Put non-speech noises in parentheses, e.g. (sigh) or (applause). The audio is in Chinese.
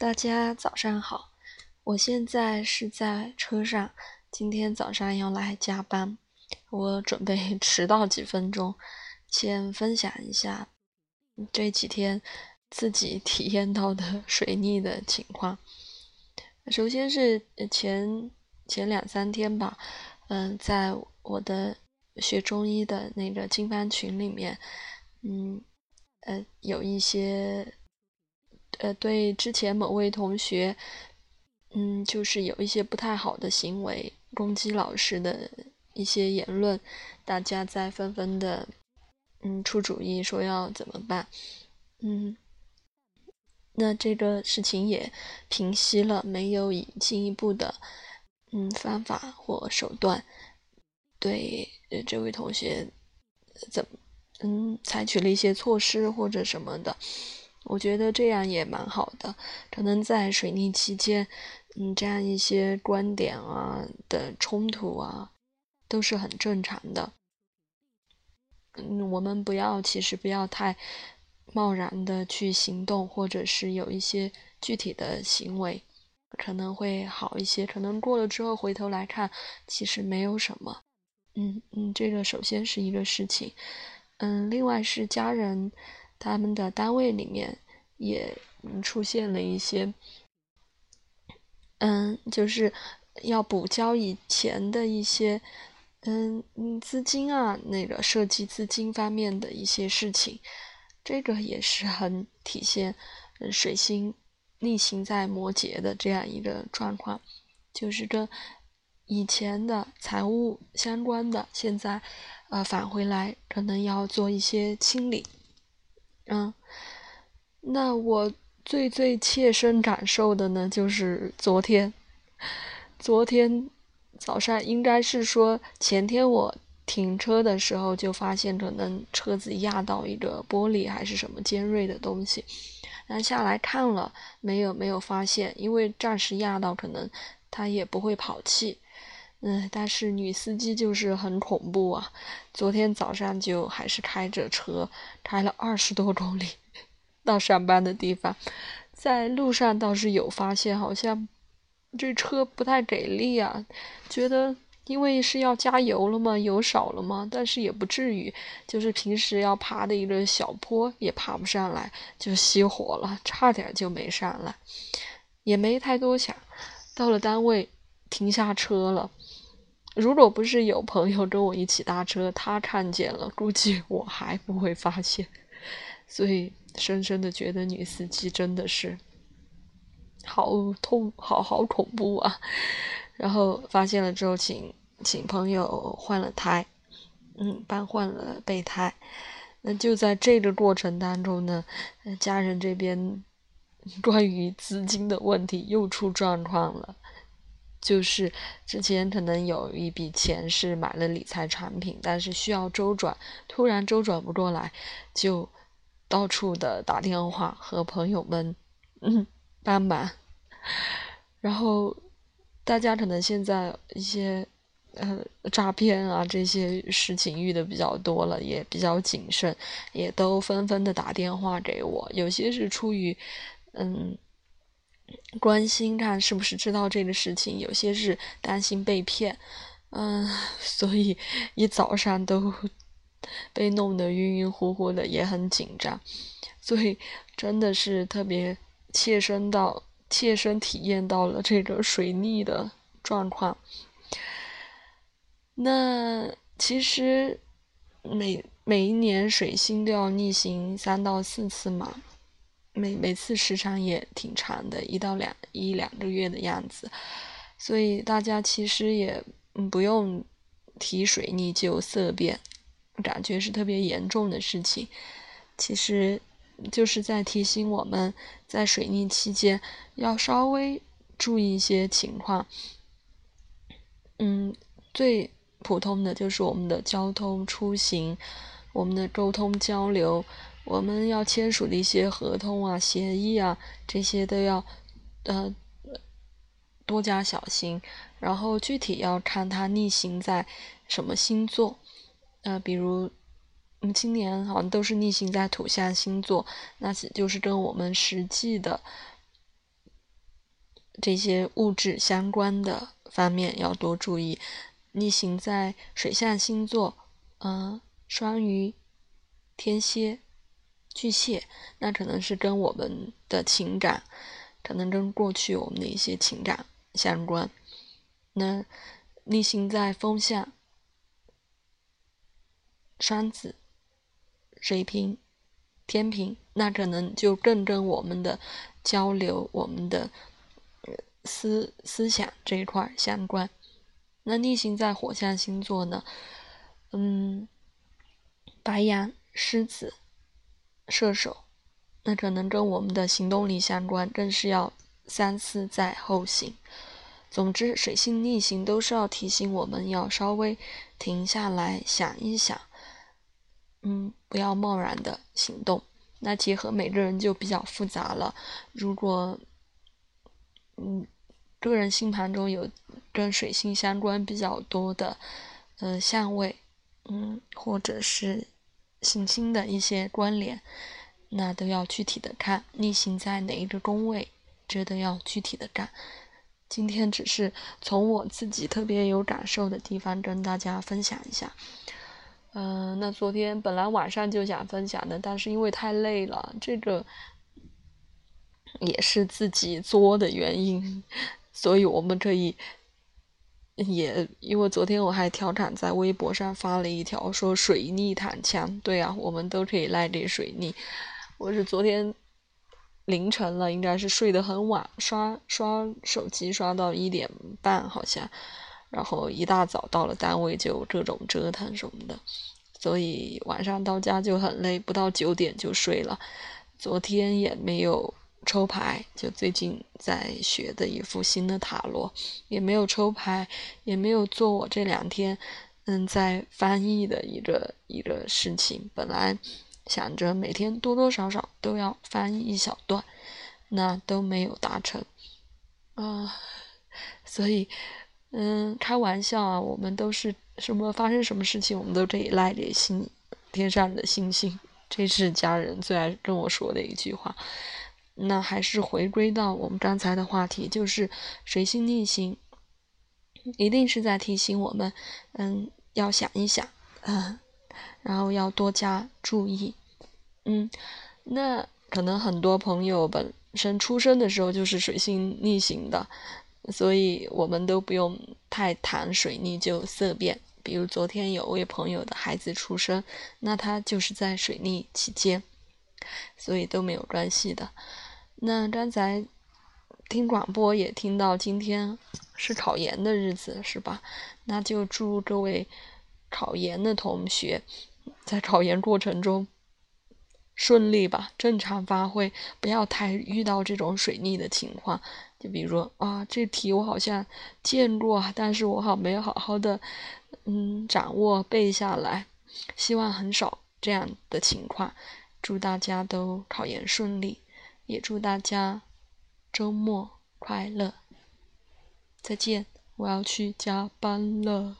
大家早上好，我现在是在车上，今天早上要来加班，我准备 (laughs) 迟到几分钟，先分享一下这几天自己体验到的 (laughs) 水逆的情况。首先是前前两三天吧，嗯，在我的学中医的那个经班群里面，嗯，呃，有一些。呃，对之前某位同学，嗯，就是有一些不太好的行为，攻击老师的一些言论，大家在纷纷的，嗯，出主意说要怎么办，嗯，那这个事情也平息了，没有以进一步的，嗯，方法或手段对这位同学怎，嗯，采取了一些措施或者什么的。我觉得这样也蛮好的，可能在水逆期间，嗯，这样一些观点啊的冲突啊，都是很正常的。嗯，我们不要，其实不要太贸然的去行动，或者是有一些具体的行为，可能会好一些。可能过了之后回头来看，其实没有什么。嗯嗯，这个首先是一个事情。嗯，另外是家人。他们的单位里面也出现了一些，嗯，就是要补交以前的一些，嗯嗯，资金啊，那个涉及资金方面的一些事情，这个也是很体现水星逆行在摩羯的这样一个状况，就是跟以前的财务相关的，现在呃返回来，可能要做一些清理。嗯，那我最最切身感受的呢，就是昨天，昨天早上应该是说前天我停车的时候就发现可能车子压到一个玻璃还是什么尖锐的东西，那下来看了没有没有发现，因为暂时压到可能它也不会跑气。嗯，但是女司机就是很恐怖啊！昨天早上就还是开着车，开了二十多公里到上班的地方，在路上倒是有发现，好像这车不太给力啊。觉得因为是要加油了嘛，油少了嘛，但是也不至于，就是平时要爬的一个小坡也爬不上来，就熄火了，差点就没上来，也没太多想。到了单位，停下车了。如果不是有朋友跟我一起搭车，他看见了，(laughs) 估计我还不会发现。(laughs) 所以深深的觉得女司机真的是好痛，好好恐怖啊！(laughs) 然后发现了之后，请请朋友换了胎，嗯，搬换了备胎。那就在这个过程当中呢，家人这边关于资金的问题又出状况了。就是之前可能有一笔钱是买了理财产品，但是需要周转，突然周转不过来，就到处的打电话和朋友们嗯帮忙。然后大家可能现在一些呃诈骗啊这些事情遇的比较多了，也比较谨慎，也都纷纷的打电话给我，有些是出于嗯。关心看是不是知道这个事情，有些是担心被骗，嗯，(laughs) 所以一早上都被弄得晕晕乎乎的，也很紧张，所以真的是特别切身到切身体验到了这个水逆的状况。那其实每每一年水星都要逆行三到四次嘛。每每次时长也挺长的，一到两一两个月的样子，所以大家其实也不用提水逆就色变，感觉是特别严重的事情。其实就是在提醒我们在水逆期间要稍微注意一些情况。嗯，最普通的就是我们的交通出行，我们的沟通交流。我们要签署的一些合同啊、协议啊，这些都要呃多加小心。然后具体要看它逆行在什么星座，呃，比如嗯，今年好像都是逆行在土象星座，那就是跟我们实际的这些物质相关的方面要多注意。逆行在水象星座，嗯，双鱼、天蝎、巨蟹，那可能是跟我们的情感，可能跟过去我们的一些情感相关。那逆行在风象，双子、水瓶、天平，那可能就更跟我们的交流、我们的思思想这一块相关。那逆行在火象星座呢？嗯，白羊、狮子、射手，那可能跟我们的行动力相关，更是要三思在后行。总之，水星逆行都是要提醒我们要稍微停下来想一想，嗯，不要贸然的行动。那结合每个人就比较复杂了。如果，嗯。个人星盘中有跟水星相关比较多的，呃，相位，嗯，或者是行星的一些关联，那都要具体的看逆行在哪一个宫位，这都要具体的看。今天只是从我自己特别有感受的地方跟大家分享一下。嗯，那昨天本来晚上就想分享的，但是因为太累了，这个也是自己作的原因。所以我们可以，也因为昨天我还调侃在微博上发了一条说水逆躺枪，对啊，我们都可以赖给水逆。我是昨天凌晨了，应该是睡得很晚，刷刷手机刷到一点半好像，然后一大早到了单位就各种折腾什么的，所以晚上到家就很累，不到九点就睡了。昨天也没有。抽牌就最近在学的一副新的塔罗，也没有抽牌，也没有做我这两天嗯在翻译的一个一个事情。本来想着每天多多少少都要翻译一小段，那都没有达成啊。所以嗯，开玩笑啊，我们都是什么发生什么事情，我们都可以赖点星天上的星星。这是家人最爱跟我说的一句话。那还是回归到我们刚才的话题，就是水星逆行，一定是在提醒我们，嗯，要想一想，嗯，然后要多加注意，嗯，那可能很多朋友本身出生的时候就是水星逆行的，所以我们都不用太谈水逆就色变。比如昨天有位朋友的孩子出生，那他就是在水逆期间，所以都没有关系的。那刚才听广播也听到今天是考研的日子，是吧？那就祝各位考研的同学在考研过程中顺利吧，正常发挥，不要太遇到这种水逆的情况。就比如说啊，这题我好像见过，但是我好没有好好的嗯掌握背下来，希望很少这样的情况。祝大家都考研顺利。也祝大家周末快乐！再见，我要去加班了。